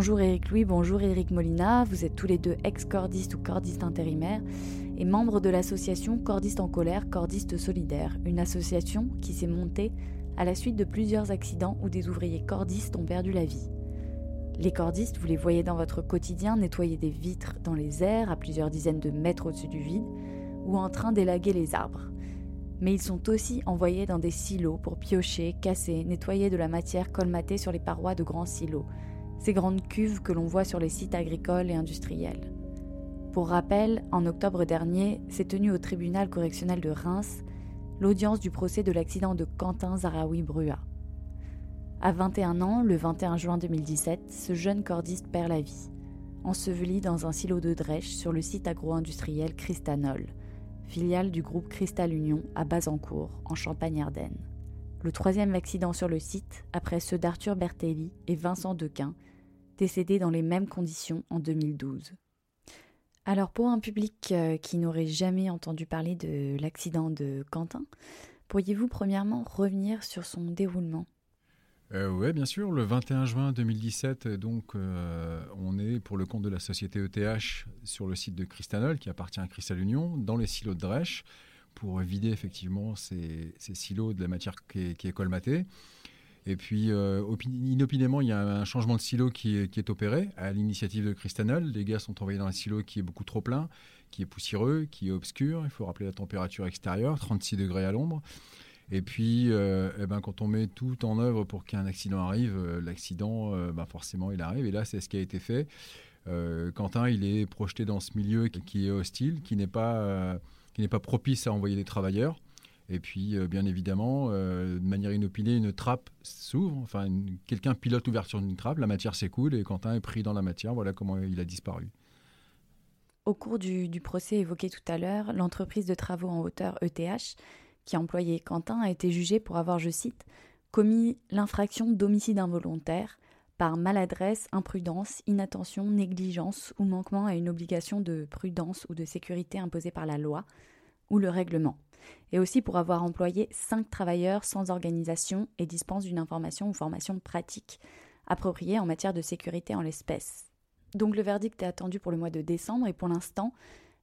Bonjour Eric Louis, bonjour Eric Molina, vous êtes tous les deux ex-cordistes ou cordistes intérimaires et membres de l'association Cordistes en colère, Cordistes solidaires, une association qui s'est montée à la suite de plusieurs accidents où des ouvriers cordistes ont perdu la vie. Les cordistes, vous les voyez dans votre quotidien nettoyer des vitres dans les airs à plusieurs dizaines de mètres au-dessus du vide ou en train d'élaguer les arbres. Mais ils sont aussi envoyés dans des silos pour piocher, casser, nettoyer de la matière colmatée sur les parois de grands silos ces grandes cuves que l'on voit sur les sites agricoles et industriels. Pour rappel, en octobre dernier, s'est tenue au tribunal correctionnel de Reims l'audience du procès de l'accident de Quentin Zaraoui Brua. À 21 ans, le 21 juin 2017, ce jeune cordiste perd la vie, enseveli dans un silo de drèche sur le site agro-industriel Cristanol, filiale du groupe Cristal Union à Bazancourt, en Champagne-Ardenne. Le troisième accident sur le site, après ceux d'Arthur Bertelli et Vincent Dequin, décédé dans les mêmes conditions en 2012. Alors pour un public euh, qui n'aurait jamais entendu parler de l'accident de Quentin, pourriez-vous premièrement revenir sur son déroulement? Euh, Oui, bien sûr. Le 21 juin 2017, donc, euh, on est pour le compte de la société ETH sur le site de Cristanol, qui appartient à Cristal Union, dans les silos de Drèche, pour vider effectivement ces, silos de la matière qui est colmatée. Et puis, euh, inopinément, il y a un changement de silo qui est, opéré à l'initiative de Cristanol. Les gars sont envoyés dans un silo qui est beaucoup trop plein, qui est poussiéreux, qui est obscur. Il faut rappeler la température extérieure, 36 degrés à l'ombre. Et puis, euh, eh ben, quand on met tout en œuvre pour qu'un accident arrive, euh, l'accident, ben, forcément, il arrive. Et là, c'est ce qui a été fait. Quentin, il est projeté dans ce milieu qui est hostile, qui n'est pas, qui n'est pas propice à envoyer des travailleurs. Et puis, euh, bien évidemment, euh, de manière inopinée, une trappe s'ouvre. Enfin, quelqu'un pilote l'ouverture d'une trappe, la matière s'écoule et Quentin est pris dans la matière. Voilà comment il a disparu. Au cours du, procès évoqué tout à l'heure, l'entreprise de travaux en hauteur ETH, qui employait Quentin, a été jugée pour avoir, je cite, commis l'infraction d'homicide involontaire par maladresse, imprudence, inattention, négligence ou manquement à une obligation de prudence ou de sécurité imposée par la loi ou le règlement et aussi pour avoir employé cinq travailleurs sans organisation et dispense d'une information ou formation pratique appropriée en matière de sécurité en l'espèce. Donc le verdict est attendu pour le mois de décembre et pour l'instant,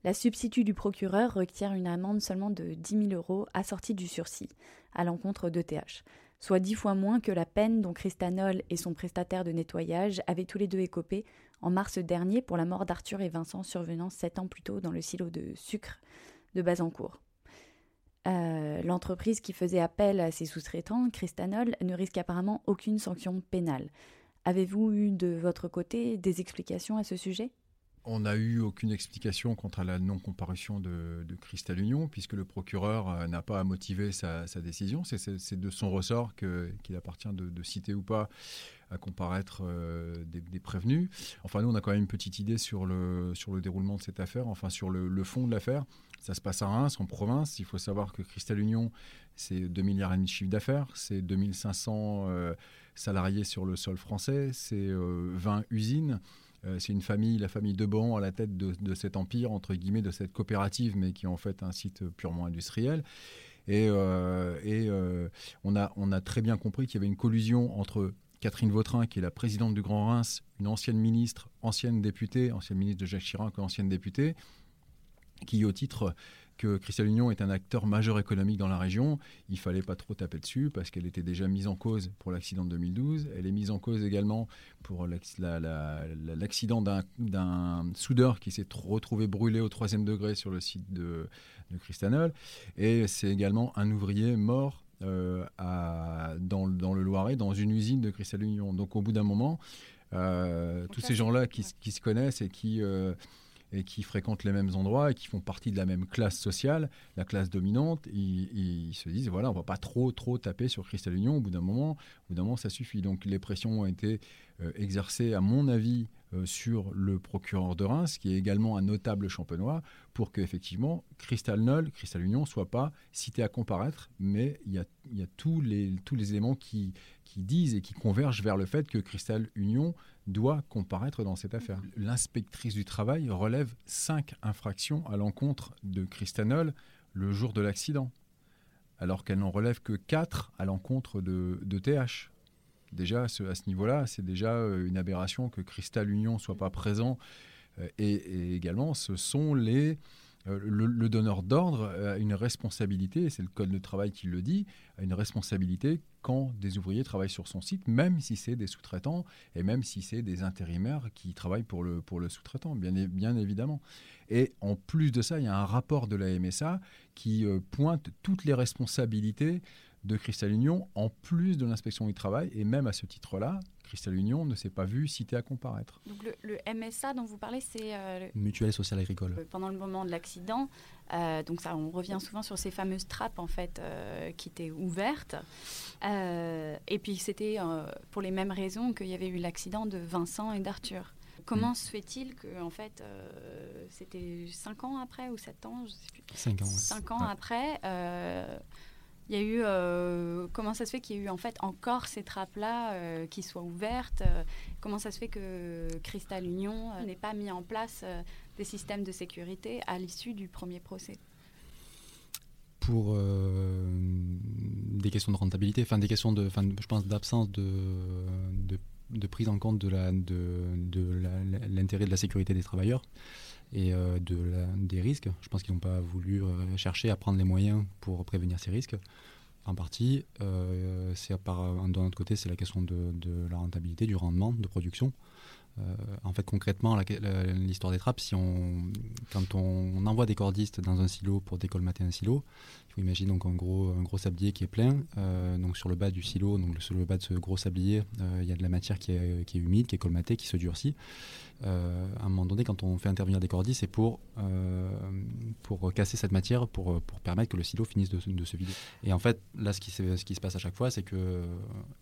la substitut du procureur requiert une amende seulement de 10 000 euros assortie du sursis à l'encontre d'ETH, soit dix fois moins que la peine dont Christanol et son prestataire de nettoyage avaient tous les deux écopé en mars dernier pour la mort d'Arthur et Vincent survenant sept ans plus tôt dans le silo de sucre de Bazancourt. Euh, l'entreprise qui faisait appel à ses sous-traitants, Cristanol, ne risque apparemment aucune sanction pénale. Avez-vous eu de votre côté des explications à ce sujet? On n'a eu aucune explication quant à la non-comparution de, de, Cristal Union, puisque le procureur euh, n'a pas à motiver sa, décision. C'est de son ressort qu'il appartient de, citer ou pas à comparaître euh, des, prévenus. Enfin, nous, on a quand même une petite idée sur le, déroulement de cette affaire, enfin sur le, fond de l'affaire. Ça se passe à Reims, en province. Il faut savoir que Cristal Union, c'est 2 milliards et demi de chiffre d'affaires, c'est 2500 euh, salariés sur le sol français, c'est 20 usines. Euh, c'est une famille, la famille Debon, à la tête de, cet empire, entre guillemets, de cette coopérative, mais qui est en fait un site purement industriel. Et, euh, euh, on, a, on a très bien compris qu'il y avait une collusion entre Catherine Vautrin, qui est la présidente du Grand Reims, une ancienne ministre, ancienne députée, ancienne ministre de Jacques Chirac, ancienne députée, qui, au titre que Cristal Union est un acteur majeur économique dans la région, il fallait pas trop taper dessus parce qu'elle était déjà mise en cause pour l'accident de 2012. Elle est mise en cause également pour l'accident d'un soudeur qui s'est retrouvé brûlé au troisième degré sur le site de, de Cristanol. Et c'est également un ouvrier mort euh, dans, le Loiret, dans une usine de Cristal Union. Donc au bout d'un moment, euh, tous ces gens-là qui, se connaissent et qui... Euh, et qui fréquentent les mêmes endroits et qui font partie de la même classe sociale, la classe dominante, ils, se disent voilà, on va pas trop trop taper sur Cristal Union. Au bout d'un moment, au bout d'un moment, ça suffit. Donc les pressions ont été euh, exercées, à mon avis, sur le procureur de Reims, qui est également un notable champenois, pour que effectivement Cristal Null, Cristal Union soit pas cité à comparaître, mais il y a, tous, les, éléments qui, disent et qui convergent vers le fait que Cristal Union doit comparaître dans cette affaire. L'inspectrice du travail relève cinq infractions à l'encontre de Cristanol le jour de l'accident, alors qu'elle n'en relève que quatre à l'encontre de, TH. Déjà, à ce, niveau-là, c'est déjà euh, une aberration que Cristal Union soit pas présent. Euh, et également, ce sont les euh, le, donneur d'ordre a une responsabilité, c'est le Code de travail qui le dit, a une responsabilité quand des ouvriers travaillent sur son site, même si c'est des sous-traitants et même si c'est des intérimaires qui travaillent pour le, sous-traitant, bien, évidemment. Et en plus de ça, il y a un rapport de la MSA qui pointe toutes les responsabilités de Cristal Union en plus de l'inspection du travail. Et même à ce titre-là, Cristal Union ne s'est pas vu cité à comparaître. Donc le, MSA dont vous parlez, c'est... Euh, Mutuelle sociale agricole. Euh, pendant le moment de l'accident, euh, donc ça, on revient souvent sur ces fameuses trappes en fait qui étaient ouvertes. et puis c'était pour les mêmes raisons qu'il y avait eu l'accident de Vincent et d'Arthur. Comment mm. se fait-il que, en fait, c'était 5 ans après ou 7 ans, je sais plus. 5 ans, 5 ans après, il y a eu euh, comment ça se fait qu'il y ait eu en fait encore ces trappes là euh, qui soient ouvertes euh, Comment ça se fait que Cristal Union n'ait pas mis en place des systèmes de sécurité à l'issue du premier procès? Pour des questions de rentabilité, enfin des questions de, je pense d'absence de, prise en compte de de, l'intérêt de la sécurité des travailleurs et euh, de des risques. Je pense qu'ils n'ont pas voulu euh, chercher à prendre les moyens pour prévenir ces risques. En partie, euh, c'est d'un autre côté, c'est la question de, de, la rentabilité, du rendement de production. en fait, concrètement, l'histoire des trappes, si on, quand on, envoie des cordistes dans un silo pour décolmater un silo, il faut donc un gros, sablier qui est plein. donc sur le bas du silo, donc sur le bas de ce gros sablier, il y a de la matière qui est, humide, qui est colmatée, qui se durcit. Euh, à un moment donné, quand on fait intervenir des cordis, c'est pour, euh, casser cette matière, pour, permettre que le silo finisse de, se vider. Et en fait, là, ce qui, se passe à chaque fois, c'est que,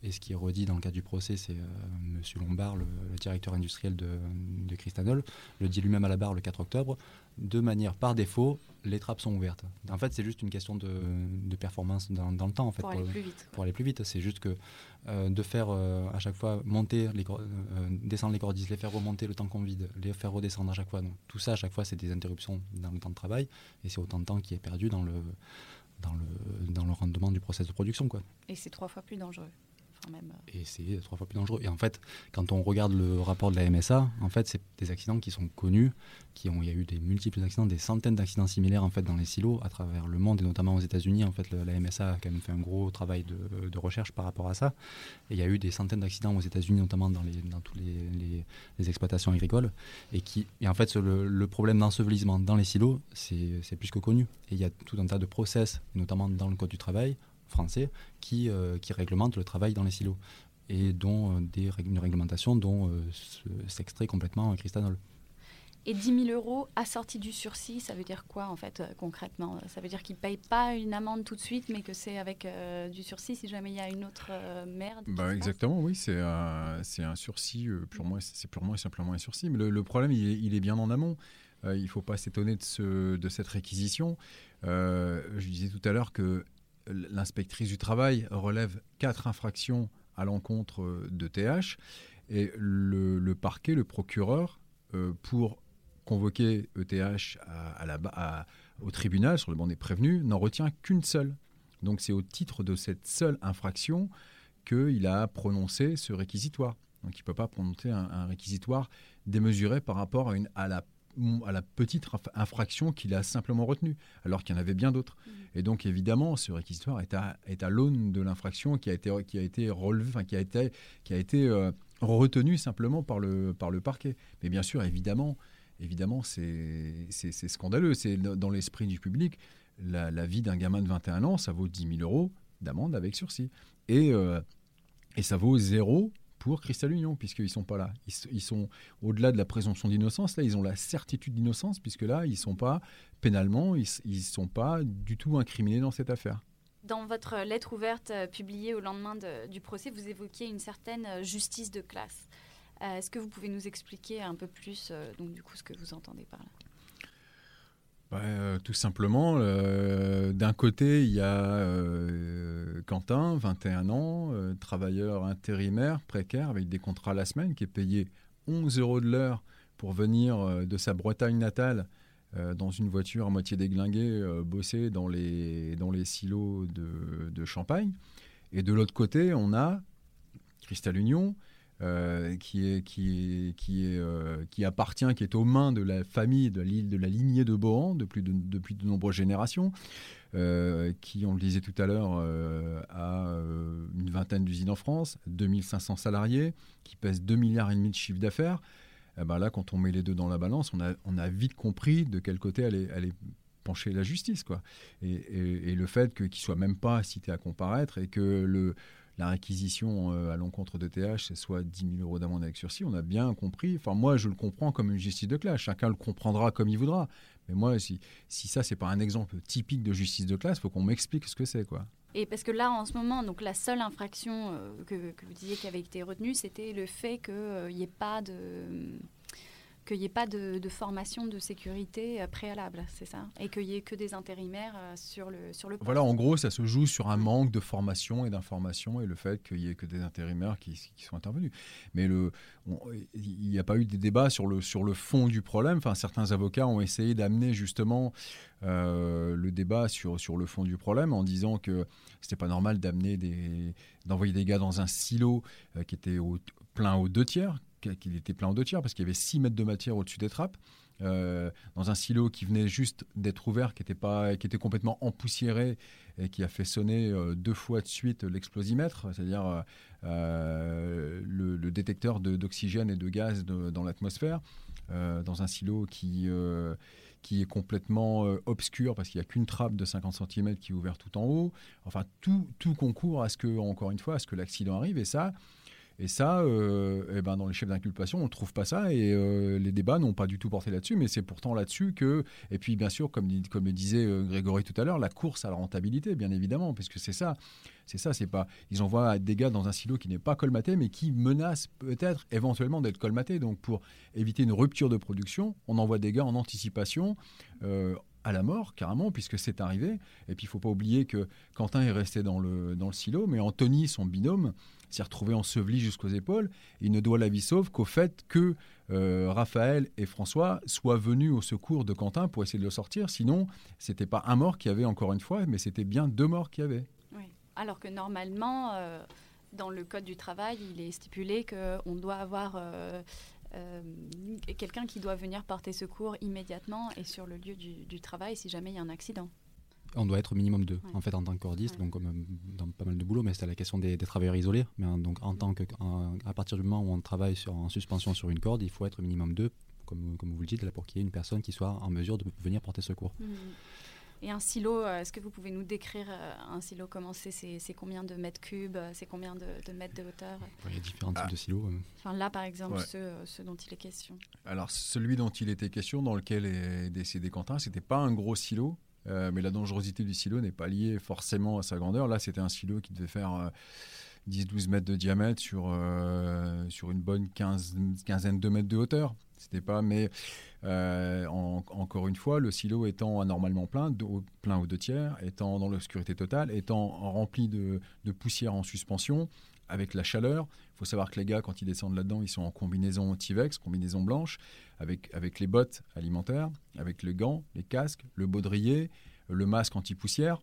et ce qui est redit dans le cadre du procès, c'est euh, M. Lombard, le, directeur industriel de, de Cristanol, le dit lui-même à la barre le 4 octobre, de manière par défaut, les trappes sont ouvertes. En fait, c'est juste une question de, de performance dans, dans, le temps. En fait, pour, aller plus vite. Pour aller plus vite. C'est juste que euh, de faire euh, à chaque fois monter, les, euh, descendre les cordis, les faire remonter le temps qu'on vide, les faire redescendre à chaque fois. Donc, tout ça, à chaque fois, c'est des interruptions dans le temps de travail et c'est autant de temps qui est perdu dans le, dans le, dans le rendement du process de production. Quoi. Et c'est trois fois plus dangereux. Euh. Et c'est trois fois plus dangereux. Et en fait, quand on regarde le rapport de la MSA, en fait, c'est des accidents qui sont connus, qui ont, il y a eu des multiples accidents, des centaines d'accidents similaires en fait dans les silos à travers le monde et notamment aux États-Unis. En fait, la MSA a quand même fait un gros travail de, recherche par rapport à ça. Et il y a eu des centaines d'accidents aux États-Unis, notamment dans les dans toutes les, les, exploitations agricoles. Et qui, et en fait, le, le problème d'ensevelissement dans les silos, c'est plus que connu. Et il y a tout un tas de process, notamment dans le code du travail, français qui, euh, qui réglemente le travail dans les silos et dont euh, des, une réglementation dont euh, s'extrait complètement Cristanol. Et 10 000 euros assortis du sursis, ça veut dire quoi en fait concrètement? Ça veut dire qu'ils ne payent pas une amende tout de suite, mais que c'est avec du sursis si jamais il y a une autre merde bah, Exactement, oui, c'est un, un sursis, purement, c'est purement et simplement un sursis. Mais le, problème, il est, il est, bien en amont. il ne faut pas s'étonner de, ce, de cette réquisition. je disais tout à l'heure que l'inspectrice du travail relève quatre infractions à l'encontre de TH et le, parquet, le procureur, euh, pour convoquer ETH au tribunal sur le banc des prévenus, n'en retient qu'une seule. Donc c'est au titre de cette seule infraction qu'il a prononcé ce réquisitoire. Donc il ne peut pas prononcer un, réquisitoire démesuré par rapport à, une, à la à la petite infraction qu'il a simplement retenue, alors qu'il y en avait bien d'autres. Mmh. Et donc, évidemment, ce réquisitoire est à, est à l'aune de l'infraction qui a été, qui a été relevée, enfin, qui a été, qui a été euh, retenue simplement par le, par le parquet. Mais bien sûr, évidemment, évidemment c'est scandaleux. C'est dans l'esprit du public. La, vie d'un gamin de 21 ans, ça vaut 10 000 euros d'amende avec sursis. Et, euh, et ça vaut zéro pour Cristal Union, puisqu'ils ne sont pas là. Ils, sont au-delà de la présomption d'innocence, là, ils ont la certitude d'innocence, puisque là, ils ne sont pas pénalement, ils ne sont pas du tout incriminés dans cette affaire. Dans votre lettre ouverte euh, publiée au lendemain du procès, vous évoquiez une certaine euh, justice de classe. Est-ce que vous pouvez nous expliquer un peu plus, donc du coup, ce que vous entendez par là? Bah, tout simplement, d'un côté, il y a Quentin, 21 ans, travailleur intérimaire, précaire, avec des contrats à la semaine, qui est payé 11 euros de l'heure pour venir de sa Bretagne natale euh, dans une voiture à moitié déglinguée, euh, bosser dans les, dans les silos de, de Champagne. Et de l'autre côté, on a Cristal Union, euh, qui, est, qui, est, qui, est, appartient, qui est aux mains de la famille, de la, de la lignée de Bohan depuis de, depuis de nombreuses générations, qui, on le disait tout à l'heure, a une vingtaine d'usines en France, 2500 salariés, qui pèsent 2 milliards et demi de chiffre d'affaires. Eh ben là, quand on met les deux dans la balance, on a, vite compris de quel côté allait, allait pencher la justice. Et, le fait qu'il ne soit même pas cité à comparaître et que le, la réquisition euh, à l'encontre de TH, c'est soit 10 000 euros d'amende avec sursis, on a bien compris. Enfin, moi, je le comprends comme une justice de classe. Chacun le comprendra comme il voudra. Mais moi, si, si ça, c'est pas un exemple typique de justice de classe, faut qu'on m'explique ce que c'est. quoi. Et parce que là, en ce moment, donc la seule infraction euh, que, vous disiez qui avait été retenue, c'était le fait qu'il n'y ait pas de qu'il n'y ait pas de, formation de sécurité euh, préalable, c'est ça? Et qu'il n'y ait que des intérimaires euh, sur le, sur le Voilà, en gros, ça se joue sur un manque de formation et d'information et le fait qu'il n'y ait que des intérimaires qui, qui sont intervenus. Mais le, il n'y a pas eu des débats sur le, sur le fond du problème. Enfin, certains avocats ont essayé d'amener justement euh, le débat sur, sur le fond du problème en disant que c'était pas normal d'amener des d'envoyer des gars dans un silo euh, qui était au, plein aux deux tiers, qu'il était plein aux deux tiers parce qu'il y avait 6 mètres de matière au-dessus des trappes. Euh, dans un silo qui venait juste d'être ouvert, qui était, pas, qui était complètement empoussiéré et qui a fait sonner deux fois de suite l'explosimètre, c'est-à-dire le, détecteur d'oxygène et de gaz dans l'atmosphère, dans un silo qui, qui est complètement euh, obscur parce qu'il n'y a qu'une trappe de 50 cm qui est ouverte tout en haut. Enfin, tout, tout concourt à ce que, encore une fois, à ce que l'accident arrive. Et ça, et ça, euh, eh ben dans les chefs d'inculpation, on ne trouve pas ça et euh, les débats n'ont pas du tout porté là-dessus. Mais c'est pourtant là-dessus que, et puis bien sûr, comme, le disait euh, Grégory tout à l'heure, la course à la rentabilité, bien évidemment, puisque c'est ça. C'est ça, c'est pas. Ils envoient des gars dans un silo qui n'est pas colmaté, mais qui menace peut-être éventuellement d'être colmaté. Donc pour éviter une rupture de production, on envoie des gars en anticipation à la mort, carrément, puisque c'est arrivé. Et puis, il faut pas oublier que Quentin est resté dans le, dans le silo, mais Anthony, son binôme, s'est retrouvé enseveli jusqu'aux épaules. Il ne doit la vie sauve qu'au fait que euh, Raphaël et François soient venus au secours de Quentin pour essayer de le sortir. Sinon, c'était pas un mort qu'il y avait encore une fois, mais c'était bien deux morts qu'il y avait. Oui. Alors que normalement, euh, dans le code du travail, il est stipulé qu'on doit avoir euh, quelqu'un qui doit venir porter secours immédiatement et sur le lieu du travail si jamais il y a un accident. On doit être au minimum deux, en fait, en tant que cordiste, donc comme euh, dans pas mal de boulot, mais c'est la question des, travailleurs isolés. Mais donc, en tant que, à partir du moment où on travaille sur, en suspension sur une corde, il faut être au minimum deux, comme, comme vous le dites, là, pour qu'il y ait une personne qui soit en mesure de venir porter secours. Mmh. Et un silo, euh, est-ce que vous pouvez nous décrire euh, un silo Comment c'est? C'est combien de mètres cubes? C'est combien de, mètres de hauteur? Il y a différents types de silos. Enfin, là, par exemple, ceux, dont il est question. Alors, celui dont il était question, dans lequel est décédé Quentin, c'était pas un gros silo. Euh, mais la dangerosité du silo n'est pas liée forcément à sa grandeur. Là, c'était un silo qui devait faire 10-12 euh, mètres de diamètre sur, euh, sur une bonne quinzaine de mètres de hauteur. C'était pas, mais encore une fois, le silo étant anormalement plein, plein aux deux tiers, étant dans l'obscurité totale, étant rempli de poussière en suspension, avec la chaleur. Il faut savoir que les gars, quand ils descendent là-dedans, ils sont en combinaison Tivex, combinaison blanche, avec, avec les bottes alimentaires, avec les gants, les casques, le baudrier, le masque anti-poussière.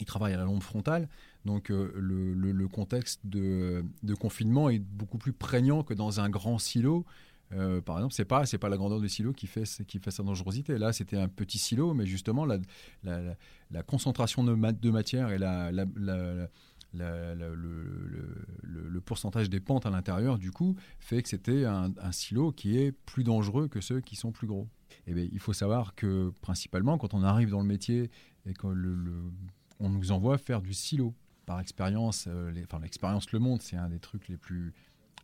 Ils travaillent à la lampe frontale. Donc euh, le, contexte de, confinement est beaucoup plus prégnant que dans un grand silo. Euh, par exemple, c'est pas pas la grandeur du silo qui fait qui fait sa dangerosité. Là, c'était un petit silo, mais justement la, concentration de, matière et la, le, pourcentage des pentes à l'intérieur, du coup, fait que c'était un, silo qui est plus dangereux que ceux qui sont plus gros. Et eh il faut savoir que, principalement, quand on arrive dans le métier et qu'on on nous envoie faire du silo, par expérience, euh, enfin, l'expérience le montre, c'est un des trucs les plus,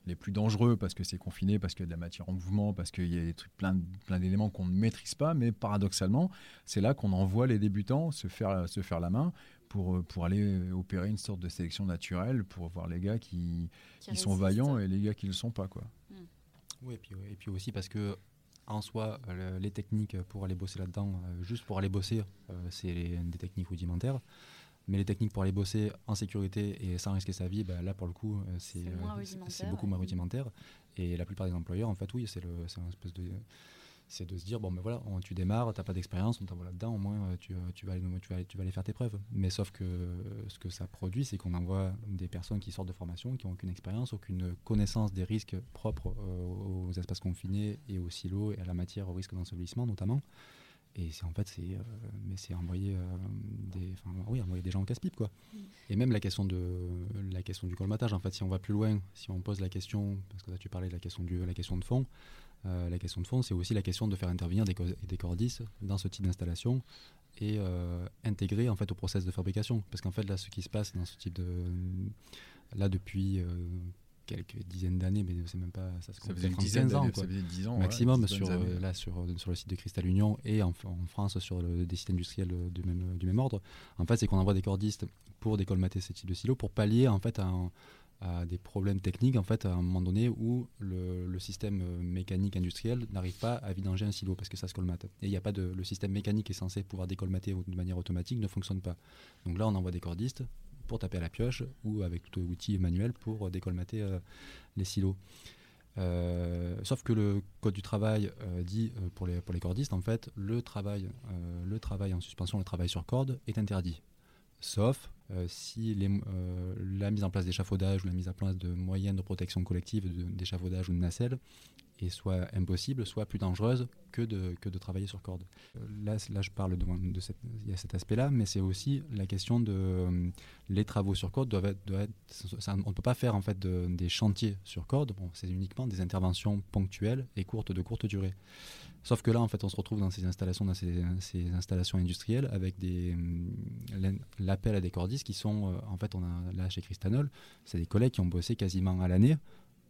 les plus dangereux parce que c'est confiné, parce qu'il y a de la matière en mouvement, parce qu'il y a plein, plein d'éléments qu'on ne maîtrise pas. Mais paradoxalement, c'est là qu'on envoie les débutants se faire, se faire la main pour, euh, pour aller opérer une sorte de sélection naturelle pour voir les gars qui, qui, sont vaillants et les gars qui ne le sont pas. Quoi. Hmm. Oui, et puis, et puis aussi parce que en soi, les techniques pour aller bosser là-dedans, juste pour aller bosser, c'est des techniques rudimentaires. Mais les techniques pour aller bosser en sécurité et sans risquer sa vie, bah, là pour le coup, c'est beaucoup moins rudimentaire. Et la plupart des employeurs, en fait, oui, c'est un espèce de c'est de se dire bon ben voilà tu démarres tu n'as pas d'expérience on t'envoie là-dedans au moins euh, tu, tu, vas aller, tu, vas, tu vas aller faire tes preuves. Mais sauf que ce que ça produit c'est qu'on envoie des personnes qui sortent de formation qui n'ont aucune expérience aucune connaissance des risques propres euh, aux espaces confinés et aux silos et à la matière au risque d'ensevelissement notamment. Et c'est en fait c'est euh, mais c'est envoyer des oui envoyer des gens en casse-pipe quoi. Et même la question de la question du colmatage. En fait si on va plus loin si on pose la question parce que là tu parlais de la question du la question de fond euh, la question de fond, c'est aussi la question de faire intervenir des, des cordistes dans ce type d'installation et euh, intégrer en fait au process de fabrication. Parce qu'en fait, là, ce qui se passe dans ce type de. Là, depuis euh, quelques dizaines d'années, mais c'est même pas. Ça, se ça faisait 15 ans, quoi. 10 ans maximum sur, là, sur, sur le site de Cristal Union et en, France sur le, des sites industriels du même, du même ordre. En fait, c'est qu'on envoie des cordistes pour décolmater ces types de silos pour pallier en fait un, à des problèmes techniques en fait à un moment donné où le, système euh, mécanique industriel n'arrive pas à vidanger un silo parce que ça se colmate. Et il n'y a pas de le système mécanique est censé pouvoir décolmater de manière automatique ne fonctionne pas. Donc là on envoie des cordistes pour taper à la pioche ou avec tout outil manuel pour décolmater euh, les silos. Euh, sauf que le code du travail dit pour, les, pour les cordistes en fait le travail le travail en suspension le travail sur corde est interdit. Sauf si euh, la mise en place d'échafaudage ou la mise en place de moyens de protection collective d'échafaudage ou de nacelle soit impossible, soit plus dangereuse que de, que de travailler sur corde. Euh, là, là, je parle de, de cette, y a cet aspect-là, mais c'est aussi la question de les travaux sur corde doivent être, doivent on ne peut pas faire en fait des chantiers sur corde. Bon, c'est uniquement des interventions ponctuelles et courtes de courte durée. Sauf que là, en fait, on se retrouve dans ces installations, dans ces, installations industrielles, avec hum, l'appel à des cordistes qui sont, euh, en fait, on a là chez Cristanol, c'est des collègues qui ont bossé quasiment à l'année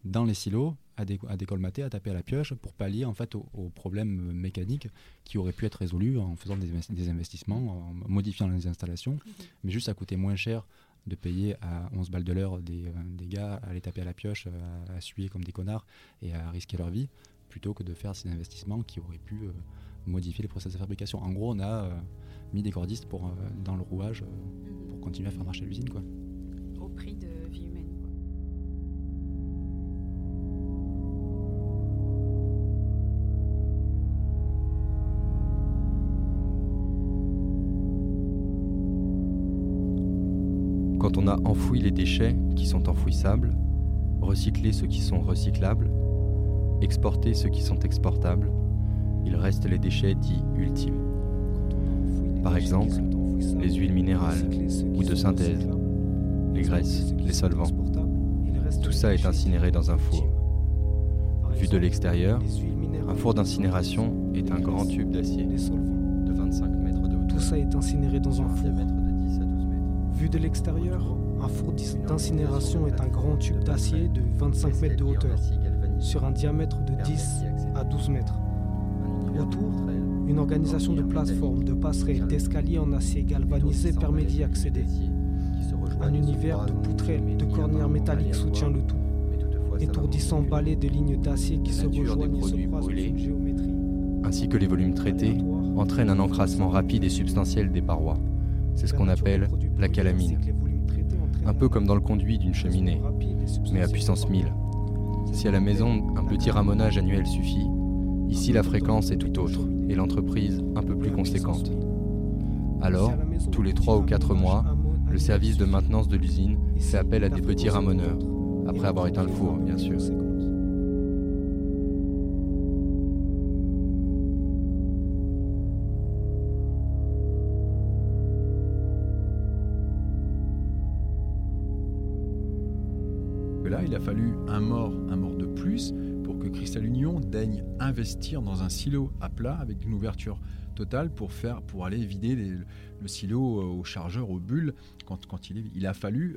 dans les silos, à, dé, à décolmater, à taper à la pioche, pour pallier en fait aux, problèmes mécaniques qui auraient pu être résolus en faisant des, investissements, en modifiant les installations, mhm. mais juste ça coûtait moins cher de payer à 11 balles de l'heure des, euh, des, gars à aller taper à la pioche, à, à suer comme des connards et à risquer leur vie, plutôt que de faire ces investissements qui auraient pu euh, modifier les process de fabrication. En gros, on a euh, mis des cordistes pour, euh, dans le rouage pour continuer à faire marcher l'usine. Quoi. Quand on a enfoui les déchets qui sont enfouissables, recyclé ceux qui sont recyclables, exporter ceux qui sont exportables, il reste les déchets dits ultimes. Par exemple, les huiles minérales ou de synthèse, les graisses, les solvants. Tout ça est incinéré dans un four. Vu de l'extérieur, un four d'incinération est un grand tube d'acier de 25 mètres de hauteur. Tout ça est incinéré dans un four. Vu de l'extérieur, un four d'incinération est un grand tube d'acier de 25 mètres de hauteur sur un diamètre de 10 à 12 mètres. Autour, une organisation de plateformes, de passerelles, d'escaliers en acier galvanisé permet d'y accéder. Un univers de poutrelles, de cornières métalliques soutient le tout. Étourdissant balai de lignes d'acier qui se rejoignent et se croisent géométrie. Ainsi que les volumes traités, entraînent un encrassement rapide et substantiel des parois. C'est ce qu'on appelle la calamine. Un peu comme dans le conduit d'une cheminée, mais à puissance 1000. Si à la maison un petit ramonage annuel suffit, ici la fréquence est tout autre et l'entreprise un peu plus conséquente. Alors, tous les 3 ou 4 mois, le service de maintenance de l'usine fait appel à des petits ramoneurs, après avoir éteint le four, bien sûr. Dans un silo à plat avec une ouverture totale pour, faire, pour aller vider le silo au chargeur, aux bulles, quand, quand il, est, il a fallu.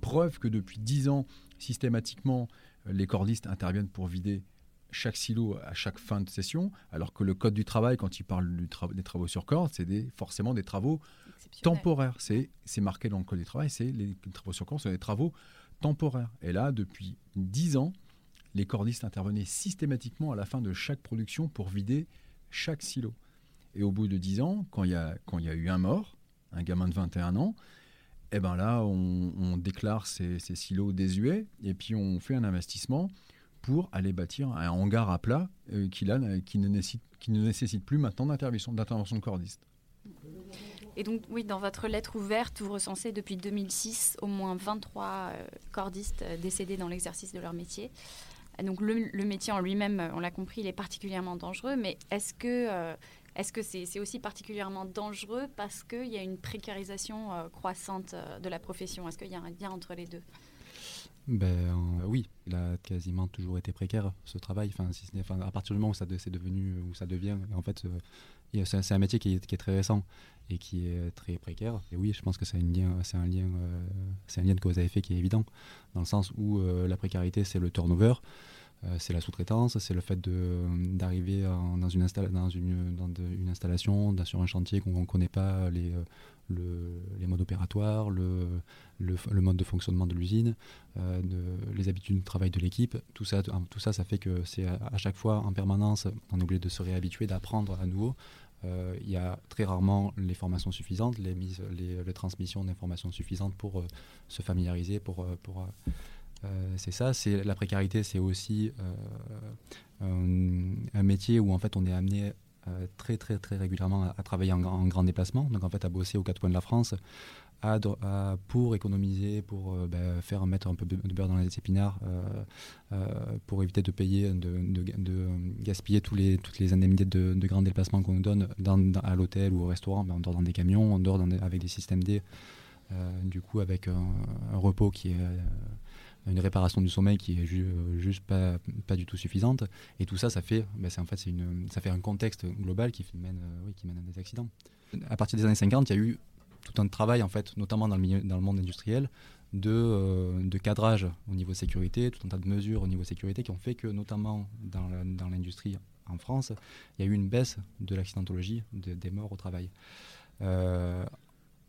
preuve que depuis 10 ans, systématiquement, les cordistes interviennent pour vider chaque silo à chaque fin de session, alors que le code du travail, quand il parle des travaux sur corde, c'est forcément des travaux temporaires. C'est marqué dans le code du travail, c'est les travaux sur corde, sont des travaux temporaire. Et là, depuis dix ans, les cordistes intervenaient systématiquement à la fin de chaque production pour vider chaque silo. Et au bout de 10 ans, quand il y a, quand y a eu un mort, un gamin de 21 ans, eh ben là, on, déclare ces, silos désuets et puis on fait un investissement pour aller bâtir un hangar à plat euh, qui, qui, ne nécessite, qui ne nécessite plus maintenant d'intervention de cordistes. Et donc, oui, dans votre lettre ouverte, vous recensez depuis 2006 au moins 23 euh, cordistes euh, décédés dans l'exercice de leur métier. Donc, le, métier en lui-même, on l'a compris, il est particulièrement dangereux, mais est-ce que est-ce que c'est aussi particulièrement dangereux parce qu'il y a une précarisation euh, croissante euh, de la profession? Est-ce qu'il y a un lien entre les deux? Ben, euh, oui, il a quasiment toujours été précaire ce travail. Enfin, à partir du moment où ça, c'est devenu, où ça devient, en fait, c'est un métier qui est, très récent et qui est très précaire. Et oui, je pense que c'est un lien, c'est un lien, de cause à effet qui est évident, dans le sens où la précarité, c'est le turnover. Euh, c'est la sous-traitance, c'est le fait d'arriver dans, une, une, dans installation, sur un chantier qu'on ne connaît pas les, euh, le, les modes opératoires, le, mode de fonctionnement de l'usine, euh, les habitudes de travail de l'équipe. Tout ça, tout ça, ça fait que c'est à, chaque fois en permanence, on est obligé de se réhabituer, d'apprendre à nouveau. Il y a très rarement les formations suffisantes, les, transmissions d'informations suffisantes pour se familiariser, pour, euh, c'est ça, c'est la précarité, c'est aussi euh, un, métier où en fait on est amené euh, très très très régulièrement à, travailler en, grand déplacement, donc en fait à bosser aux quatre coins de la France, pour économiser, pour ben, faire mettre un peu de, beurre dans les épinards, pour éviter de payer, de, gaspiller toutes les indemnités de, de grands déplacements qu'on nous donne à l'hôtel ou au restaurant. Ben, on dort dans des camions, on dort avec des systèmes D, du coup avec un repos qui est une réparation du sommeil qui est juste pas, du tout suffisante. Et tout ça, ça fait, ben en fait, ça fait un contexte global qui mène, euh, qui mène à des accidents. À partir des années 50, il y a eu tout un travail, en fait, notamment dans le, milieu, dans le monde industriel, de, euh, de, cadrage au niveau sécurité, tout un tas de mesures au niveau sécurité qui ont fait que, notamment dans l'industrie en France, il y a eu une baisse de l'accidentologie des morts au travail. Euh,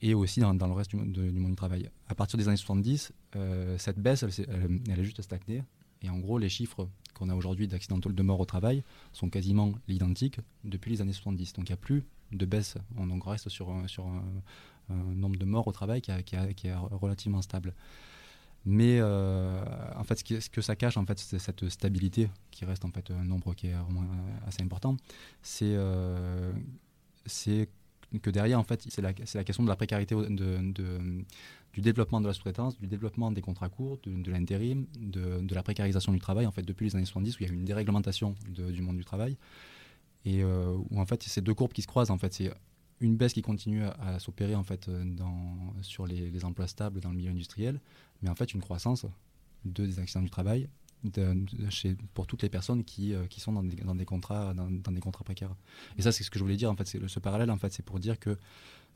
et aussi dans, le reste du, monde du travail. À partir des années 70, euh, cette baisse, elle, elle, est juste stagné. Et en gros, les chiffres qu'on a aujourd'hui d'accidents de mort au travail sont quasiment identiques depuis les années 70. Donc il n'y a plus de baisse. On reste sur, sur un, nombre de morts au travail qui, est relativement stable. Mais euh, en fait, ce, que ça cache, en fait, c'est cette stabilité qui reste en fait un nombre qui est assez important. C'est euh, que derrière, en fait, c'est la, question de la précarité de, du développement de la sous-traitance, du développement des contrats courts, de, l'intérim, de, la précarisation du travail, en fait, depuis les années 70, où il y a eu une déréglementation du monde du travail, et euh, où, en fait, ces deux courbes qui se croisent, en fait, c'est une baisse qui continue à, s'opérer, en fait, dans, sur les, emplois stables dans le milieu industriel, mais en fait, une croissance de des accidents du travail pour toutes les personnes qui, euh, qui sont dans des, contrats, dans, des contrats précaires. Et ça, c'est ce que je voulais dire. En fait, c'est ce parallèle, en fait, c'est pour dire que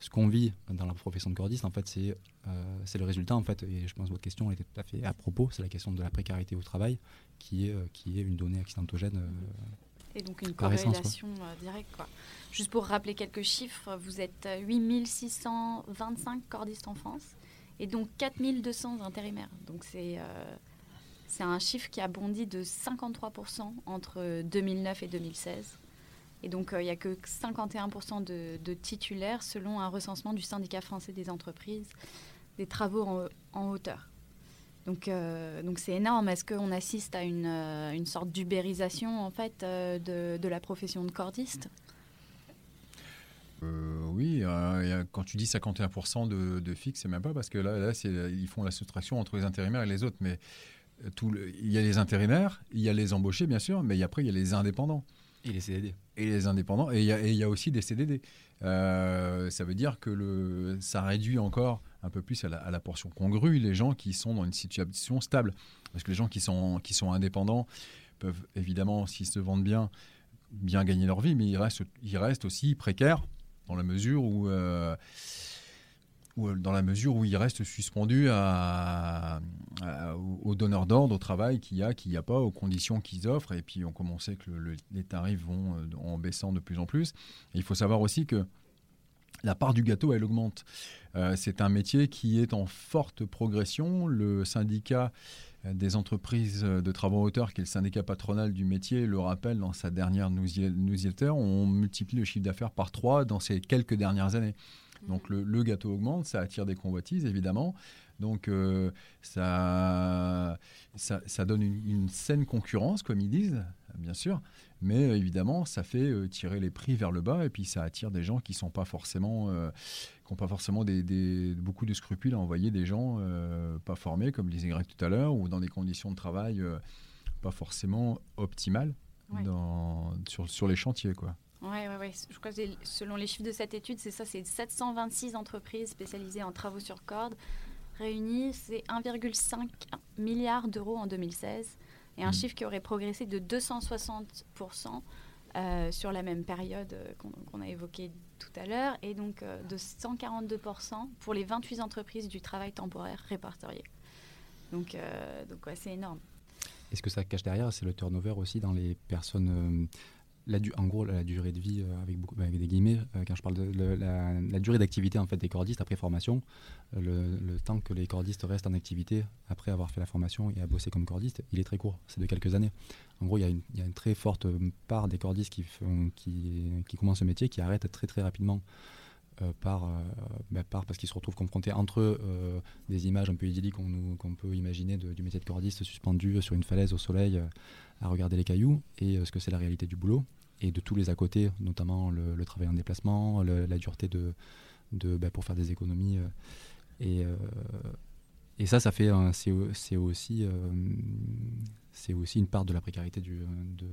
ce qu'on vit dans la profession de cordiste, en fait, c'est euh, le résultat, en fait. Et je pense que votre question était tout à fait à propos. C'est la question de la précarité au travail, qui est, euh, qui est une donnée accidentogène. Et donc une corrélation directe. Quoi. Juste pour rappeler quelques chiffres, vous êtes 8625 cordistes en France et donc 4200 intérimaires. Donc c'est c'est un chiffre qui a bondi de 53% entre 2009 et 2016. Et donc, euh, il n'y a que 51% de, titulaires selon un recensement du syndicat français des entreprises des travaux en, hauteur. Donc, euh, donc c'est énorme. Est-ce qu'on assiste à une, euh, une sorte d'ubérisation en fait de, de, la profession de cordiste? Oui, quand tu dis 51% de, de fixe, c'est même pas parce que là, là ils font la soustraction entre les intérimaires et les autres. Mais il y a les intérimaires, il y a les embauchés, bien sûr, mais après, il y a les indépendants. Et les CDD. Et les indépendants. Et il y a, aussi des CDD. Euh, ça veut dire que le, ça réduit encore un peu plus à la, portion congrue les gens qui sont dans une situation stable. Parce que les gens qui sont, qui sont indépendants peuvent évidemment, s'ils se vendent bien, bien gagner leur vie, mais ils restent, ils restent aussi précaires dans la mesure où. Euh, euh, dans la mesure où il reste suspendu à, aux donneurs d'ordre, au travail qu'il y a, qu'il n'y a pas, aux conditions qu'ils offrent. Et puis, on commençait que les tarifs vont euh, en baissant de plus en plus. il faut savoir aussi que la part du gâteau, elle augmente. Euh, c'est un métier qui est en forte progression. Le syndicat des entreprises de travaux en hauteur, qui est le syndicat patronal du métier, le rappelle dans sa dernière newsletter, on multiplie le chiffre d'affaires par trois dans ces quelques dernières années. Donc le, le, gâteau augmente, ça attire des convoitises évidemment. Donc euh, ça, ça, donne une, saine concurrence, comme ils disent, bien sûr, mais euh, évidemment, ça fait euh, tirer les prix vers le bas et puis ça attire des gens qui sont pas forcément, qui n'ont pas forcément des, beaucoup de scrupules à envoyer des gens pas formés, comme disait Greg tout à l'heure, ou dans des conditions de travail pas forcément optimales dans, sur, sur les chantiers, quoi. Oui, ouais, ouais. je crois que selon les chiffres de cette étude, c'est ça, c'est 726 entreprises spécialisées en travaux sur corde réunis, c'est 1,5 milliard d'euros en 2016 et un mmh. chiffre qui aurait progressé de 260% euh, sur la même période euh, qu'on a évoqué tout à l'heure et donc euh, de 142% pour les 28 entreprises du travail temporaire répertorié. Donc, donc c'est énorme. Est-ce que ça cache derrière C'est le turnover aussi dans les personnes en gros, la durée de vie, euh, avec, des guillemets, euh, quand je parle de la, durée d'activité en fait, des cordistes après formation, euh, le, temps que les cordistes restent en activité après avoir fait la formation et à bosser comme cordiste, il est très court, c'est de quelques années. En gros, il y, a une, y, a une très forte part des cordistes qui, font, qui, qui commencent ce métier qui arrêtent très très rapidement. par, bah, par, parce qu'ils se retrouvent confrontés entre des images un peu idylliques qu'on peut imaginer du métier de cordiste suspendu sur une falaise au soleil à regarder les cailloux et ce que c'est la réalité du boulot et de tous les à côté, notamment le, travail en déplacement, la dureté de, de bah, pour faire des économies. Euh, et, euh, et ça, ça fait c'est aussi euh, c'est aussi une part de la précarité du, de,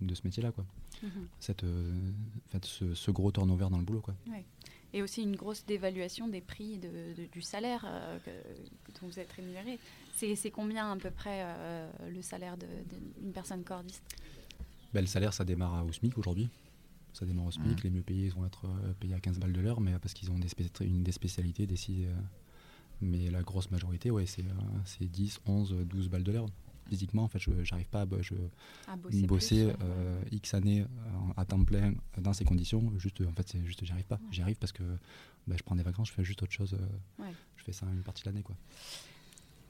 de, ce métier-là, quoi. Mm-hmm. Cette, fait, ce, gros turnover dans le boulot, quoi. Et aussi une grosse dévaluation des prix du salaire dont vous êtes rémunéré. C'est combien à peu près le salaire d'une personne cordiste? Le salaire, ça démarre au SMIC aujourd'hui. Ça démarre au SMIC. Mmh. Les mieux payés vont être euh, payés à 15 balles de l'heure, mais parce qu'ils ont des une des spécialités, des euh, mais la grosse majorité, ouais, c'est 10, 11, 12 balles de l'heure. Physiquement, en fait, je n'arrive pas à, je, bosser, euh, X années à temps plein dans ces conditions. Juste, en fait, c'est juste, j'y arrive pas. J'y arrive parce que ben, je prends des vacances, je fais juste autre chose. Je fais ça une partie de l'année, quoi.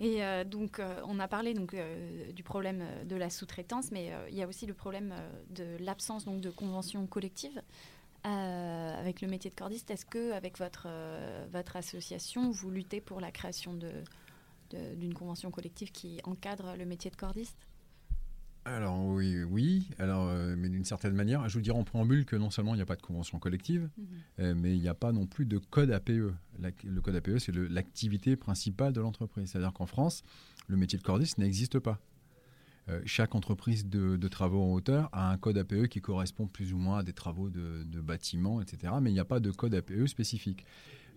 Et euh, donc, euh, on a parlé donc, euh, du problème de la sous-traitance, mais il y a aussi le problème de l'absence donc, de convention collective avec le métier de cordiste. Est-ce que, avec votre, votre association, vous luttez pour la création d'une de, convention collective qui encadre le métier de cordiste? Alors oui, oui. Alors, euh, mais d'une certaine manière, je vous dirais en préambule que non seulement il n'y a pas de convention collective, mhm. euh, mais il n'y a pas non plus de code APE. le code APE, c'est l'activité principale de l'entreprise. C'est-à-dire qu'en France, le métier de cordiste n'existe pas. Euh, chaque entreprise de, travaux en hauteur a un code APE qui correspond plus ou moins à des travaux de, de bâtiments, etc. Mais il n'y a pas de code APE spécifique.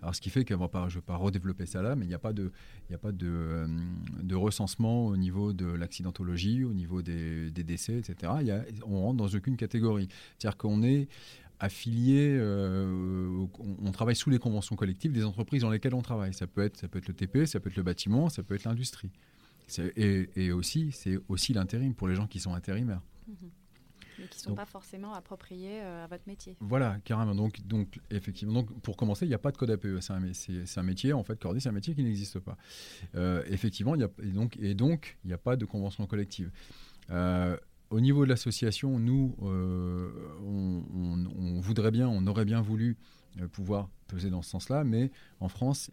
Alors, ce qui fait que je ne vais pas redévelopper ça là, mais il n'y a pas, de, il a pas euh, de, recensement au niveau de l'accidentologie, au niveau des, décès, etc. Y on rentre dans aucune catégorie. C'est-à-dire qu'on est affilié, euh, on, travaille sous les conventions collectives des entreprises dans lesquelles on travaille. Ça peut être, ça peut être le TP, ça peut être le bâtiment, ça peut être l'industrie. Et, et, aussi, c'est aussi l'intérim pour les gens qui sont intérimaires. Mmh mais qui ne sont pas forcément appropriés euh, à votre métier. Voilà, carrément. Donc, donc effectivement, donc, pour commencer, il n'y a pas de code APE. C'est un, un, métier, en fait, cordiste, c'est un métier qui n'existe pas. Euh, effectivement, y a, et donc, et donc, il n'y a pas de convention collective. Euh, au niveau de l'association, nous, on, on, voudrait bien, on aurait bien voulu pouvoir peser dans ce sens-là, mais en France,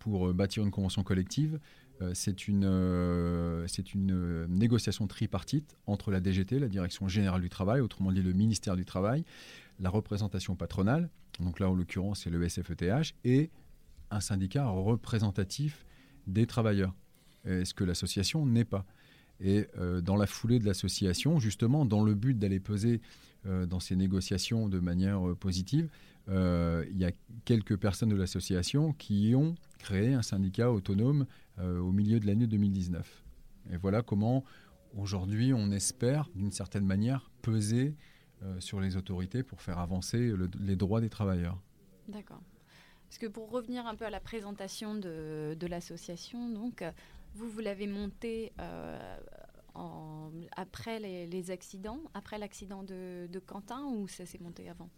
pour bâtir une convention collective, euh, c'est une, euh, une euh, négociation tripartite entre la DGT, la Direction générale du travail, autrement dit le ministère du Travail, la représentation patronale, donc là en l'occurrence c'est le SFETH, et un syndicat représentatif des travailleurs, ce que l'association n'est pas. Et dans la foulée de l'association, justement, dans le but d'aller peser dans ces négociations de manière positive, il y a quelques personnes de l'association qui ont créé un syndicat autonome euh, au milieu de l'année 2019. Et voilà comment aujourd'hui on espère d'une certaine manière peser euh, sur les autorités pour faire avancer les droits des travailleurs. D'accord. Parce que pour revenir un peu à la présentation de, l'association, donc vous, vous l'avez montée euh, après les, accidents, après l'accident de, de, Quentin ou ça s'est monté avant?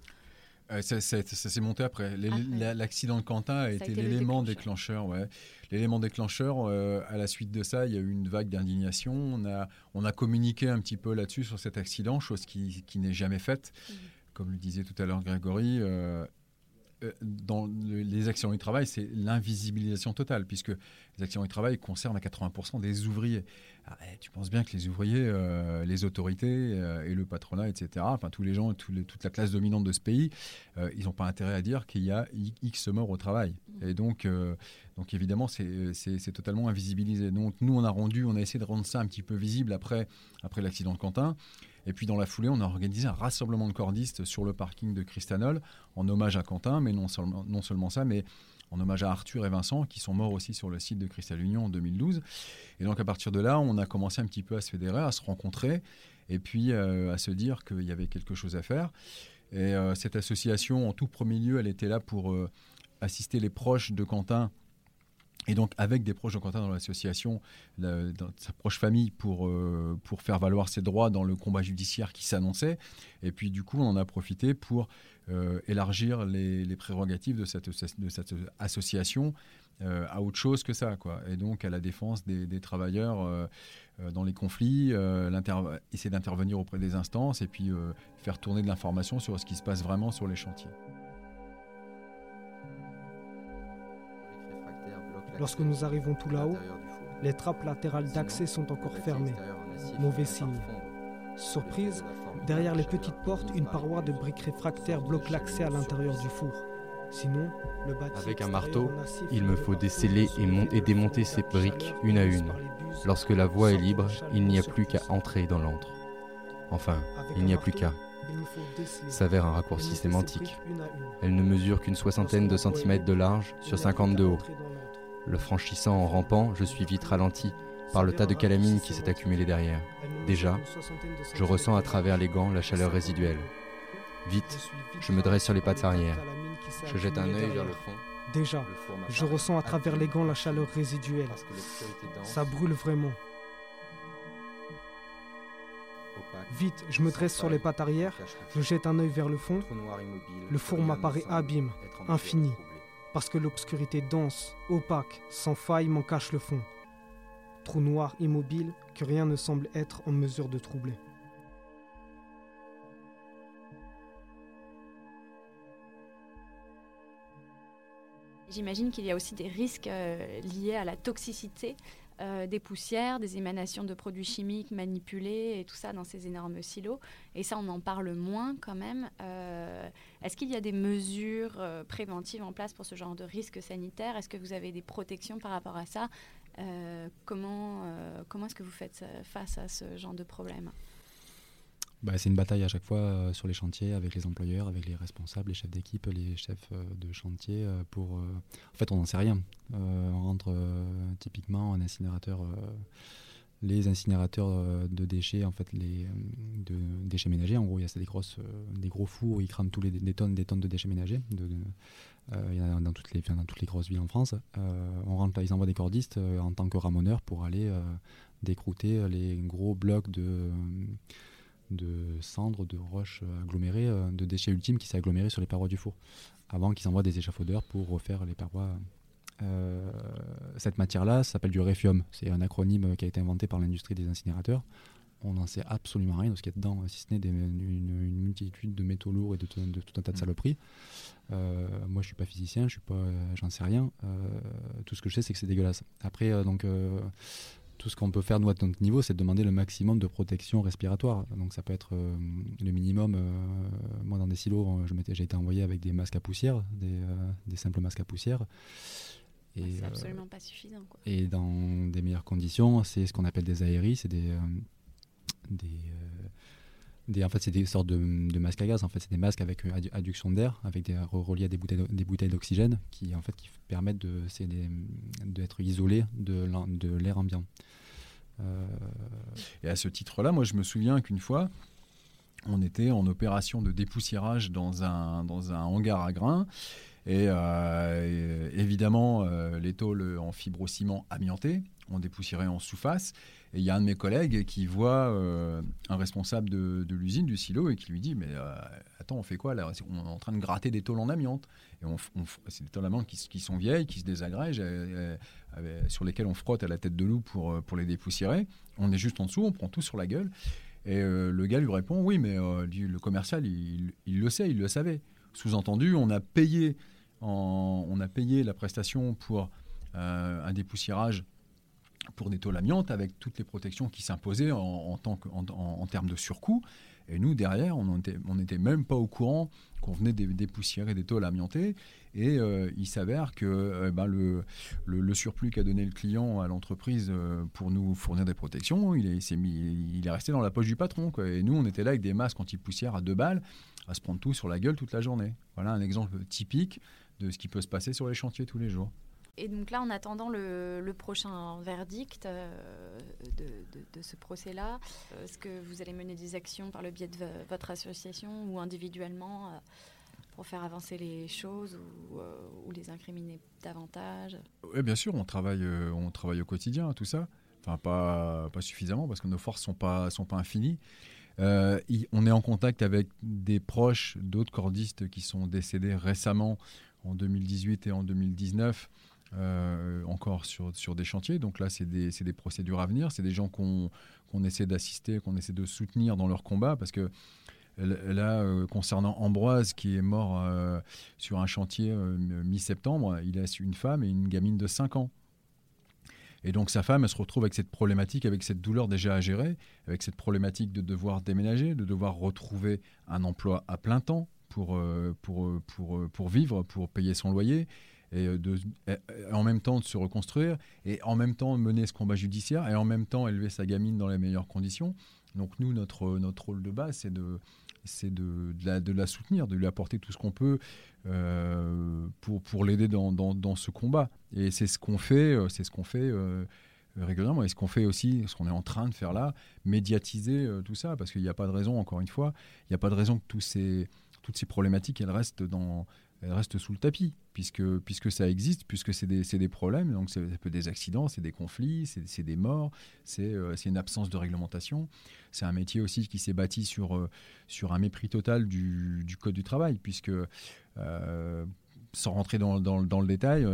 Euh, ça, s'est monté après. L'accident de Quentin a été, l'élément déclencheur. ouais. L'élément déclencheur, euh, à la suite de ça, il y a eu une vague d'indignation. On a, on a communiqué un petit peu là-dessus sur cet accident, chose qui, qui n'est jamais faite. Mmh. Comme le disait tout à l'heure Grégory, euh, dans les actions du travail, c'est l'invisibilisation totale, puisque les actions du travail concernent à 80% des ouvriers. Ah, eh, tu penses bien que les ouvriers, euh, les autorités euh, et le patronat, etc., enfin tous les gens, toute la classe dominante de ce pays, ils n'ont pas intérêt à dire qu'il y a X morts au travail. Mmh. Et donc, donc évidemment, c'est totalement invisibilisé. Donc nous, on a rendu, on a essayé de rendre ça un petit peu visible après, après l'accident de Quentin. Et puis dans la foulée, on a organisé un rassemblement de cordistes sur le parking de Cristanol en hommage à Quentin, mais non seulement, ça, mais en hommage à Arthur et Vincent, qui sont morts aussi sur le site de Cristal Union en 2012. Et donc à partir de là, on a commencé un petit peu à se fédérer, à se rencontrer, et puis euh, à se dire qu'il y avait quelque chose à faire. Et euh, cette association, en tout premier lieu, elle était là pour euh, assister les proches de Quentin et donc, avec des proches de Quentin dans l'association, sa proche famille, pour, pour faire valoir ses droits dans le combat judiciaire qui s'annonçait. Et puis, du coup, on en a profité pour euh, élargir les, prérogatives de cette, de cette association euh, à autre chose que ça. Quoi. Et donc, à la défense des, travailleurs dans les conflits, essayer d'intervenir auprès des instances et puis faire tourner de l'information sur ce qui se passe vraiment sur les chantiers. Lorsque nous arrivons tout là-haut, les trappes latérales d'accès sont encore fermées. Mauvais signe. Surprise, derrière les petites portes, une paroi de briques réfractaires bloque l'accès à l'intérieur du four. Sinon, le Avec un marteau, il me faut déceler et, et démonter ces briques une à une. Lorsque la voie est libre, il n'y a plus qu'à entrer dans l'antre. Enfin, il n'y a plus qu'à s'avère un raccourci sémantique. Elle ne mesure qu'une soixantaine de centimètres de large sur 50 de haut. Le franchissant en rampant, je suis vite ralenti par le tas de calamine qui s'est accumulé derrière. Déjà, je ressens à travers les gants la chaleur résiduelle. Vite, je me dresse sur les pattes arrière. Je jette un œil vers le fond. Déjà, je ressens à travers les gants la chaleur résiduelle. Ça brûle vraiment. Vite, je me dresse sur les pattes arrière, je jette un œil vers le fond. Le four m'apparaît abîme, infini parce que l'obscurité dense, opaque, sans faille m'en cache le fond. Trou noir immobile que rien ne semble être en mesure de troubler. J'imagine qu'il y a aussi des risques euh, liés à la toxicité euh, des poussières, des émanations de produits chimiques manipulés et tout ça dans ces énormes silos. Et ça, on en parle moins quand même. Euh, est-ce qu'il y a des mesures préventives en place pour ce genre de risque sanitaire? Est-ce que vous avez des protections par rapport à ça? Comment, comment est-ce que vous faites face à ce genre de problème? Bah, c'est une bataille à chaque fois euh, sur les chantiers avec les employeurs, avec les responsables, les chefs d'équipe, les chefs euh, de chantier. Euh, pour, en fait, on n'en sait rien. on rentre typiquement en incinérateur. les incinérateurs de déchets, en fait, les déchets ménagers, en gros, il y a des, grosses, des gros fours, ils crament tous les, des tonnes, des tonnes de déchets ménagers. A dans toutes les, dans toutes les grosses villes en France. on rentre, ils envoient des cordistes en tant que ramoneurs pour aller décrouter les gros blocs de de cendres, de roches agglomérées, euh, de déchets ultimes qui s'est sur les parois du four, avant qu'ils envoient des échafaudeurs pour refaire les parois. Euh, cette matière-là s'appelle du réfium. C'est un acronyme qui a été inventé par l'industrie des incinérateurs. On n'en sait absolument rien de ce qu'il y a dedans, si ce n'est une, multitude de métaux lourds et de, tout un tas de mmh. saloperies. Euh, moi, je suis pas physicien, je suis pas, j'en sais rien. tout ce que je sais, c'est que c'est dégueulasse. Après, donc tout ce qu'on peut faire nous à notre niveau, c'est de demander le maximum de protection respiratoire. Donc ça peut être euh, le minimum. Euh, moi, dans des silos, j'ai été envoyé avec des masques à poussière, des, euh, simples masques à poussière. C'est absolument pas suffisant. Et dans des meilleures conditions, c'est ce qu'on appelle des aéris, c'est des, des en fait, c'est des sortes de, masques à gaz. En fait, c'est des masques avec euh, adduction d'air, avec reliés à des bouteilles, d'oxygène, qui en fait qui permettent de, d'être isolés de, l'air ambiant. Euh, Et à ce titre-là, moi, je me souviens qu'une fois, on était en opération de dépoussiérage dans un, dans un hangar à grains. Et, euh, évidemment, les tôles en fibrociment amianté on dépoussiérait en sous-face. Et il y a un de mes collègues qui voit un responsable de, l'usine, du silo, et qui lui dit Mais attends, on fait quoi là? On est en train de gratter des tôles en amiante. Et on, c'est des tôles en amiante qui, sont vieilles, qui se désagrègent, sur lesquelles on frotte à la tête de loup pour, pour les dépoussiérer. On est juste en dessous, on prend tout sur la gueule. Et le gars lui répond Oui, mais le commercial, il, le sait, il le savait. Sous-entendu, on a payé on a payé la prestation pour euh, un dépoussiérage pour des tôles amiantes avec toutes les protections qui s'imposaient en, termes de surcoût. Et nous, derrière, on n'était même pas au courant qu'on venait dépoussiérer des tôles amiantées. Et euh, il s'avère que euh, ben, le, surplus qu'a donné le client à l'entreprise pour nous fournir des protections, il est, il est resté dans la poche du patron. Et nous, on était là avec des masques anti-poussière à deux balles, à se prendre tout sur la gueule toute la journée. Voilà un exemple typique de ce qui peut se passer sur les chantiers tous les jours. Et donc là, en attendant le, prochain verdict euh, de, ce procès-là, est-ce que vous allez mener des actions par le biais de votre association ou individuellement euh, pour faire avancer les choses ou, euh, les incriminer davantage? Oui, bien sûr, on travaille, on travaille au quotidien, tout ça. Enfin, pas, pas suffisamment parce que nos forces ne sont pas, sont pas infinies. on est en contact avec des proches d'autres cordistes qui sont décédés récemment en 2018 et en 2019. Euh, encore sur, des chantiers. Donc là, c'est des, procédures à venir. C'est des gens qu'on essaie d'assister, qu'on essaie de soutenir dans leur combat. Parce que là, euh, concernant Ambroise, qui est mort euh, sur un chantier mi-septembre, il a une femme et une gamine de 5 ans. Et donc sa femme, elle se retrouve avec cette problématique, avec cette douleur déjà à gérer, avec cette problématique de devoir déménager, de devoir retrouver un emploi à plein temps, pour vivre, pour payer son loyer, et de, en même temps de se reconstruire, et en même temps mener ce combat judiciaire, et en même temps élever sa gamine dans les meilleures conditions. Donc nous, notre, notre rôle de base, c'est de, c'est de, de, la, soutenir, de lui apporter tout ce qu'on peut pour, pour l'aider dans, dans, dans, ce combat. Et c'est ce qu'on fait, c'est ce qu'on fait régulièrement. Et ce qu'on fait aussi, ce qu'on est en train de faire là, médiatiser tout ça, parce qu'il n'y a pas de raison, encore une fois, il n'y a pas de raison que tous ces toutes ces problématiques, elles restent, dans, elles restent sous le tapis, puisque, puisque ça existe, puisque c'est des, des, problèmes. Donc, peut des accidents, c'est des conflits, c'est des morts, euh, c'est une absence de réglementation. C'est un métier aussi qui s'est bâti sur, euh, sur un mépris total du, du, Code du travail, puisque, euh, sans rentrer dans, dans, dans le détail,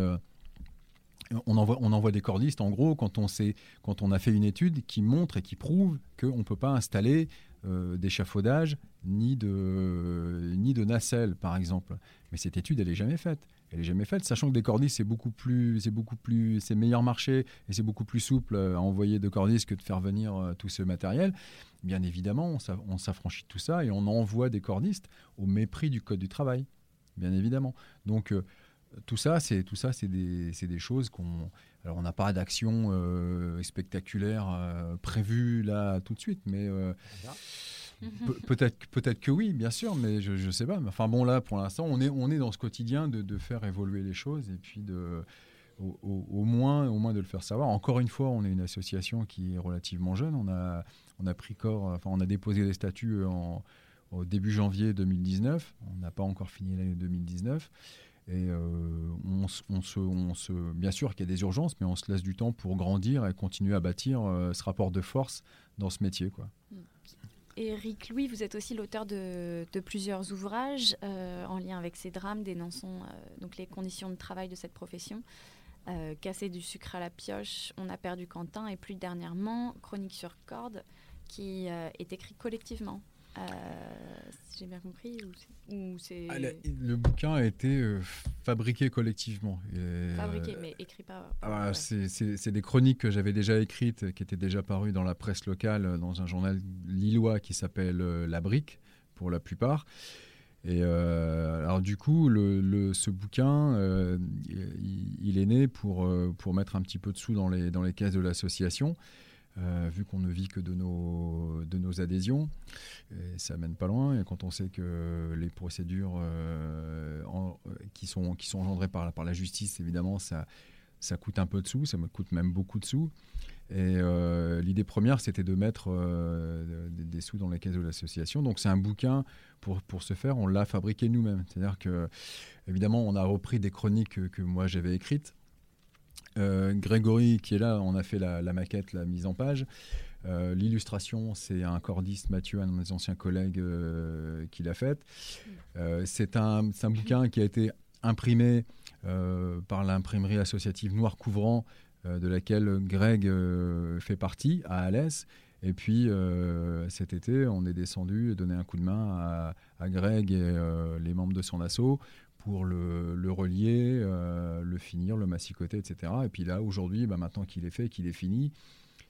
on envoie, on envoie des cordistes, en gros, quand on, sait, quand on a fait une étude qui montre et qui prouve qu'on ne peut pas installer euh, d'échafaudage ni de, ni de nacelle, par exemple. Mais cette étude, elle n'est jamais faite. Elle est jamais faite, sachant que des cordistes, c'est beaucoup plus, c'est beaucoup plus, c'est meilleur marché et c'est beaucoup plus souple à envoyer de cordistes que de faire venir euh, tout ce matériel. Bien évidemment, on s'affranchit de tout ça et on envoie des cordistes au mépris du code du travail, bien évidemment. Donc euh, tout ça, c'est tout ça, c'est des, des, choses qu'on. Alors, on n'a pas d'action euh, spectaculaire euh, prévue là tout de suite, mais euh, peut-être peut-être que oui, bien sûr, mais je ne sais pas. enfin bon, là, pour l'instant, on est on est dans ce quotidien de, de, faire évoluer les choses et puis de au, au, moins au moins de le faire savoir. Encore une fois, on est une association qui est relativement jeune. On a on a pris corps, enfin, on a déposé les statuts en au début janvier 2019. On n'a pas encore fini l'année 2019. Et euh, on, se, on, se, bien sûr qu'il y a des urgences, mais on se laisse du temps pour grandir et continuer à bâtir euh, ce rapport de force dans ce métier. Quoi. Eric Louis, vous êtes aussi l'auteur de, plusieurs ouvrages euh, en lien avec ces drames, dénonçant donc les conditions de travail de cette profession. Casser du sucre à la pioche, On a perdu Quentin, et plus dernièrement, Chronique sur corde, qui est écrit collectivement euh, si j'ai bien compris ou. Ah, le bouquin a été euh, fabriqué collectivement. fabriqué, mais écrit par... Ah, c'est des chroniques que j'avais déjà écrites, qui étaient déjà parues dans la presse locale, dans un journal lillois qui s'appelle euh, La Brique, pour la plupart. Et alors du coup, le, ce bouquin, il, est né pour, pour mettre un petit peu de sous dans les, dans les caisses de l'association. Euh, vu qu'on ne vit que de nos, de nos adhésions. Et ça mène pas loin. Et quand on sait que les procédures euh, qui, sont, qui sont engendrées par, par la justice, évidemment, ça, ça coûte un peu de sous, ça me coûte même beaucoup de sous. Et euh, l'idée première, c'était de mettre des, sous dans les caisses de l'association. Donc c'est un bouquin pour, pour ce faire, on l'a fabriqué nous-mêmes. C'est-à-dire que, évidemment, on a repris des chroniques que, que moi j'avais écrites Grégory, qui est là, on a fait la, maquette, la mise en page. L'illustration, c'est un cordiste, Mathieu, un de mes anciens collègues, qui l'a faite. c'est un, un, bouquin qui a été imprimé par l'imprimerie associative Noir Couvrant, de laquelle Greg fait partie, à Alès. Et puis cet été, on est descendu et donné un coup de main à, Greg et les membres de son assaut pour le, relier, euh, le finir, le massicoter, etc. Et puis là, aujourd'hui, bah, maintenant qu'il est fait, qu'il est fini,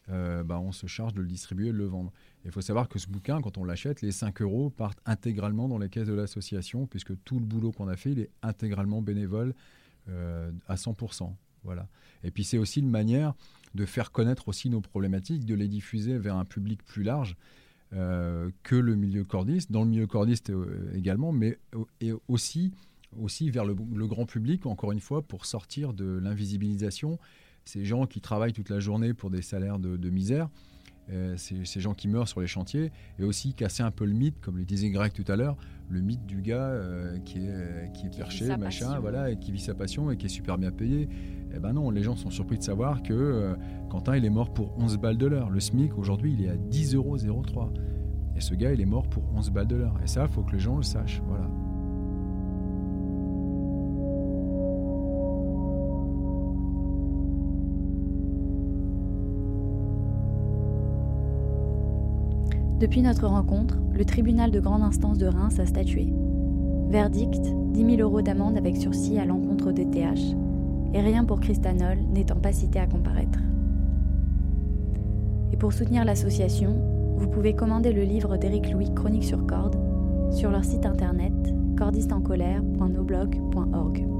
euh, bah, on se charge de le distribuer de le vendre. Il faut savoir que ce bouquin, quand on l'achète, les 5 euros partent intégralement dans les caisses de l'association, puisque tout le boulot qu'on a fait, il est intégralement bénévole euh, à 100%. Voilà. Et puis c'est aussi une manière de faire connaître aussi nos problématiques, de les diffuser vers un public plus large. que le milieu cordiste, dans le milieu cordiste également, mais et aussi aussi vers le, grand public, encore une fois, pour sortir de l'invisibilisation. Ces gens qui travaillent toute la journée pour des salaires de, misère, euh, ces, gens qui meurent sur les chantiers, et aussi casser un peu le mythe, comme le disait Greg tout à l'heure, le mythe du gars euh, qui est, qui est perché, machin, voilà, et qui vit sa passion et qui est super bien payé. Eh ben non, les gens sont surpris de savoir que euh, Quentin, il est mort pour 11 balles de l'heure. Le SMIC, aujourd'hui, il est à 10,03 euros. Et ce gars, il est mort pour 11 balles de l'heure. Et ça, il faut que les gens le sachent. Voilà. Depuis notre rencontre, le tribunal de grande instance de Reims a statué. Verdict 10 000 euros d'amende avec sursis à l'encontre de TH, et rien pour Christanol n'étant pas cité à comparaître. Et pour soutenir l'association, vous pouvez commander le livre d'Éric Louis Chronique sur corde sur leur site internet cordistencolère.noblog.org.